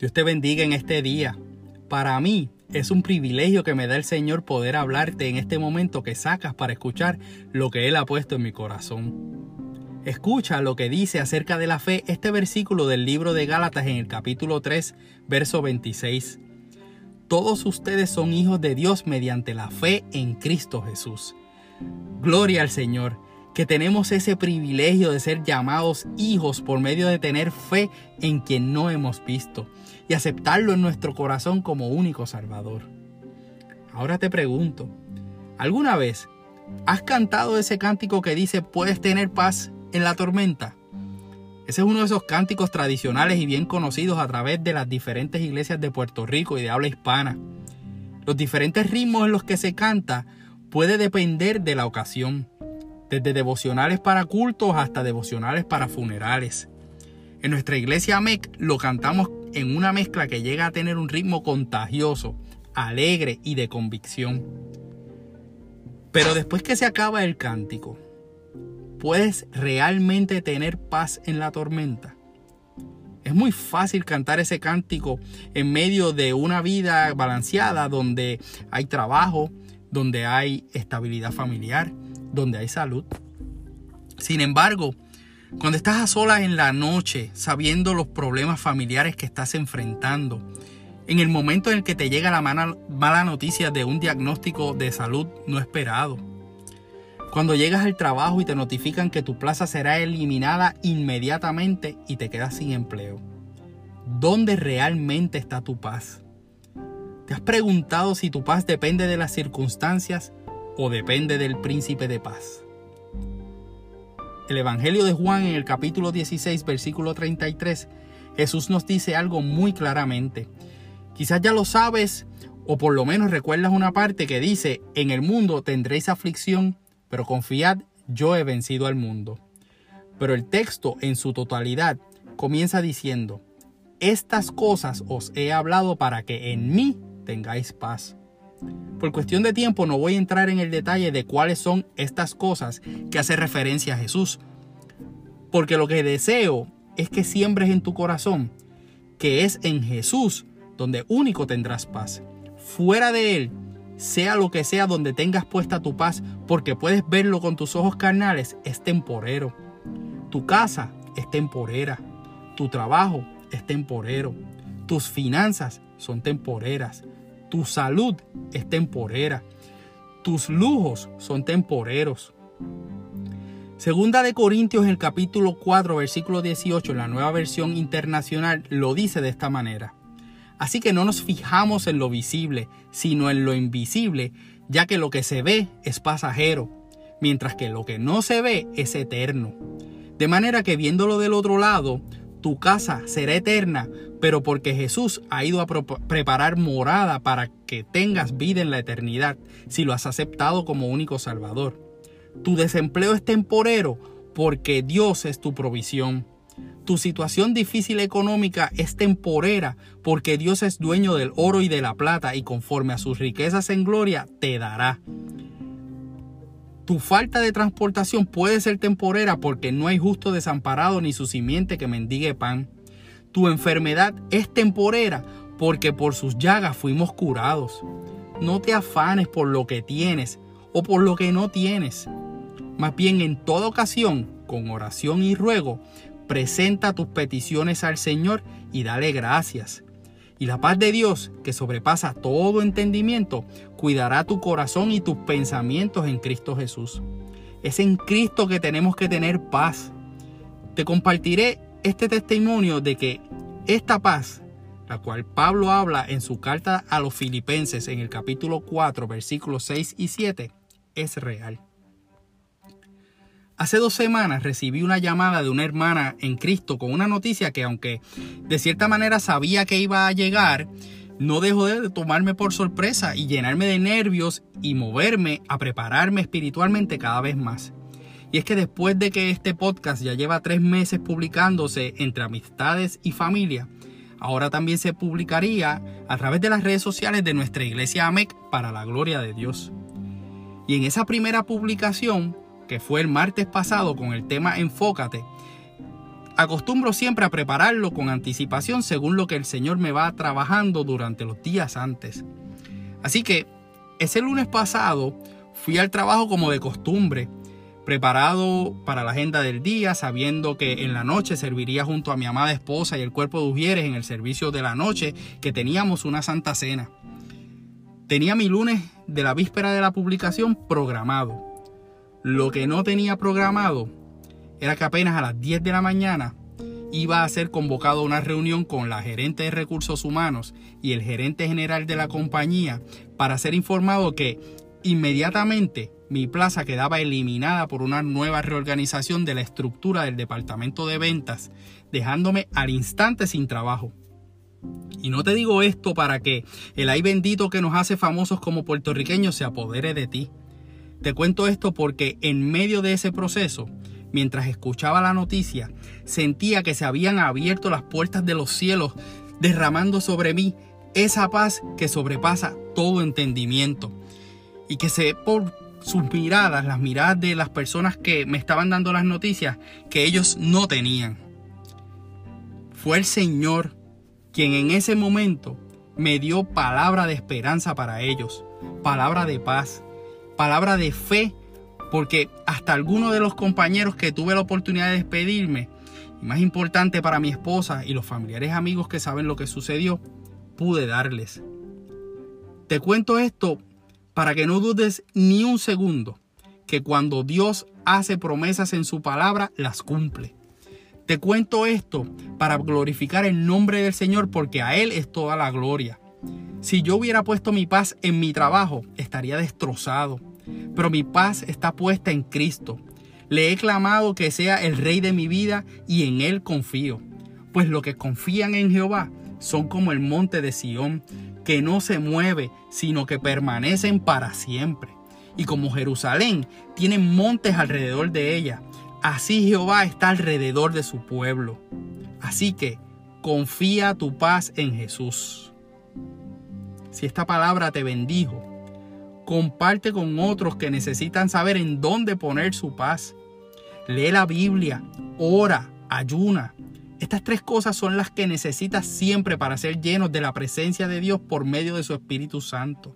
Dios te bendiga en este día. Para mí es un privilegio que me da el Señor poder hablarte en este momento que sacas para escuchar lo que Él ha puesto en mi corazón. Escucha lo que dice acerca de la fe este versículo del libro de Gálatas en el capítulo 3, verso 26. Todos ustedes son hijos de Dios mediante la fe en Cristo Jesús. Gloria al Señor que tenemos ese privilegio de ser llamados hijos por medio de tener fe en quien no hemos visto y aceptarlo en nuestro corazón como único Salvador. Ahora te pregunto, ¿alguna vez has cantado ese cántico que dice puedes tener paz en la tormenta? Ese es uno de esos cánticos tradicionales y bien conocidos a través de las diferentes iglesias de Puerto Rico y de habla hispana. Los diferentes ritmos en los que se canta puede depender de la ocasión desde devocionales para cultos hasta devocionales para funerales. En nuestra iglesia MEC lo cantamos en una mezcla que llega a tener un ritmo contagioso, alegre y de convicción. Pero después que se acaba el cántico, ¿puedes realmente tener paz en la tormenta? Es muy fácil cantar ese cántico en medio de una vida balanceada donde hay trabajo, donde hay estabilidad familiar, donde hay salud. Sin embargo, cuando estás a solas en la noche, sabiendo los problemas familiares que estás enfrentando, en el momento en el que te llega la mala, noticia de un diagnóstico de salud no esperado, cuando llegas al trabajo y te notifican que tu plaza será eliminada inmediatamente y te quedas sin empleo, ¿dónde realmente está tu paz? ¿Te has preguntado si tu paz depende de las circunstancias o depende del príncipe de paz? El Evangelio de Juan en el capítulo 16, versículo 33, Jesús nos dice algo muy claramente. Quizás ya lo sabes o por lo menos recuerdas una parte que dice, en el mundo tendréis aflicción, pero confiad, yo he vencido al mundo. Pero el texto en su totalidad comienza diciendo, estas cosas os he hablado para que en mí tengáis paz. Por cuestión de tiempo no voy a entrar en el detalle de cuáles son estas cosas que hace referencia a Jesús. Porque lo que deseo es que siembres en tu corazón que es en Jesús donde único tendrás paz. Fuera de Él, sea lo que sea donde tengas puesta tu paz, porque puedes verlo con tus ojos carnales, es temporero. Tu casa es temporera. Tu trabajo es temporero. Tus finanzas son temporeras. Tu salud es temporera. Tus lujos son temporeros. Segunda de Corintios en el capítulo 4, versículo 18, en la nueva versión internacional, lo dice de esta manera. Así que no nos fijamos en lo visible, sino en lo invisible, ya que lo que se ve es pasajero, mientras que lo que no se ve es eterno. De manera que viéndolo del otro lado, tu casa será eterna, pero porque Jesús ha ido a preparar morada para que tengas vida en la eternidad, si lo has aceptado como único Salvador. Tu desempleo es temporero porque Dios es tu provisión. Tu situación difícil económica es temporera porque Dios es dueño del oro y de la plata y conforme a sus riquezas en gloria te dará. Tu falta de transportación puede ser temporera porque no hay justo desamparado ni su simiente que mendigue pan. Tu enfermedad es temporera porque por sus llagas fuimos curados. No te afanes por lo que tienes o por lo que no tienes. Más bien en toda ocasión, con oración y ruego, presenta tus peticiones al Señor y dale gracias. Y la paz de Dios, que sobrepasa todo entendimiento, cuidará tu corazón y tus pensamientos en Cristo Jesús. Es en Cristo que tenemos que tener paz. Te compartiré este testimonio de que esta paz, la cual Pablo habla en su carta a los filipenses en el capítulo 4, versículos 6 y 7, es real. Hace dos semanas recibí una llamada de una hermana en Cristo con una noticia que aunque de cierta manera sabía que iba a llegar, no dejó de tomarme por sorpresa y llenarme de nervios y moverme a prepararme espiritualmente cada vez más. Y es que después de que este podcast ya lleva tres meses publicándose entre amistades y familia, ahora también se publicaría a través de las redes sociales de nuestra iglesia AMEC para la gloria de Dios. Y en esa primera publicación que fue el martes pasado con el tema Enfócate, Acostumbro siempre a prepararlo con anticipación según lo que el Señor me va trabajando durante los días antes. Así que ese lunes pasado fui al trabajo como de costumbre, preparado para la agenda del día, sabiendo que en la noche serviría junto a mi amada esposa y el cuerpo de Ujieres en el servicio de la noche, que teníamos una santa cena. Tenía mi lunes de la víspera de la publicación programado. Lo que no tenía programado era que apenas a las 10 de la mañana iba a ser convocado a una reunión con la gerente de recursos humanos y el gerente general de la compañía para ser informado que inmediatamente mi plaza quedaba eliminada por una nueva reorganización de la estructura del departamento de ventas, dejándome al instante sin trabajo. Y no te digo esto para que el ay bendito que nos hace famosos como puertorriqueños se apodere de ti. Te cuento esto porque en medio de ese proceso, mientras escuchaba la noticia, sentía que se habían abierto las puertas de los cielos, derramando sobre mí esa paz que sobrepasa todo entendimiento. Y que sé por sus miradas, las miradas de las personas que me estaban dando las noticias, que ellos no tenían. Fue el Señor quien en ese momento me dio palabra de esperanza para ellos, palabra de paz, palabra de fe, porque hasta algunos de los compañeros que tuve la oportunidad de despedirme, y más importante para mi esposa y los familiares amigos que saben lo que sucedió, pude darles. Te cuento esto para que no dudes ni un segundo que cuando Dios hace promesas en su palabra, las cumple. Te cuento esto para glorificar el nombre del Señor porque a Él es toda la gloria. Si yo hubiera puesto mi paz en mi trabajo, estaría destrozado. Pero mi paz está puesta en Cristo. Le he clamado que sea el Rey de mi vida y en Él confío. Pues los que confían en Jehová son como el monte de Sión, que no se mueve, sino que permanecen para siempre. Y como Jerusalén tiene montes alrededor de ella, Así Jehová está alrededor de su pueblo. Así que confía tu paz en Jesús. Si esta palabra te bendijo, comparte con otros que necesitan saber en dónde poner su paz. Lee la Biblia, ora, ayuna. Estas tres cosas son las que necesitas siempre para ser llenos de la presencia de Dios por medio de su Espíritu Santo.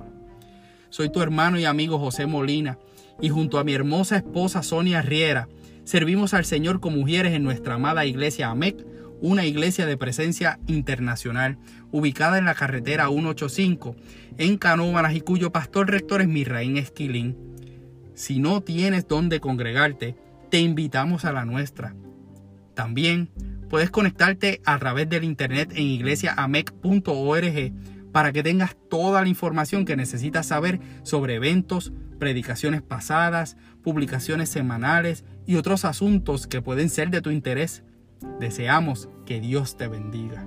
Soy tu hermano y amigo José Molina y junto a mi hermosa esposa Sonia Riera, Servimos al Señor con mujeres en nuestra amada iglesia AMEC, una iglesia de presencia internacional, ubicada en la carretera 185 en Canóvanas y cuyo pastor rector es Mirraín Esquilín. Si no tienes dónde congregarte, te invitamos a la nuestra. También Puedes conectarte a través del internet en iglesiaamec.org para que tengas toda la información que necesitas saber sobre eventos, predicaciones pasadas, publicaciones semanales y otros asuntos que pueden ser de tu interés. Deseamos que Dios te bendiga.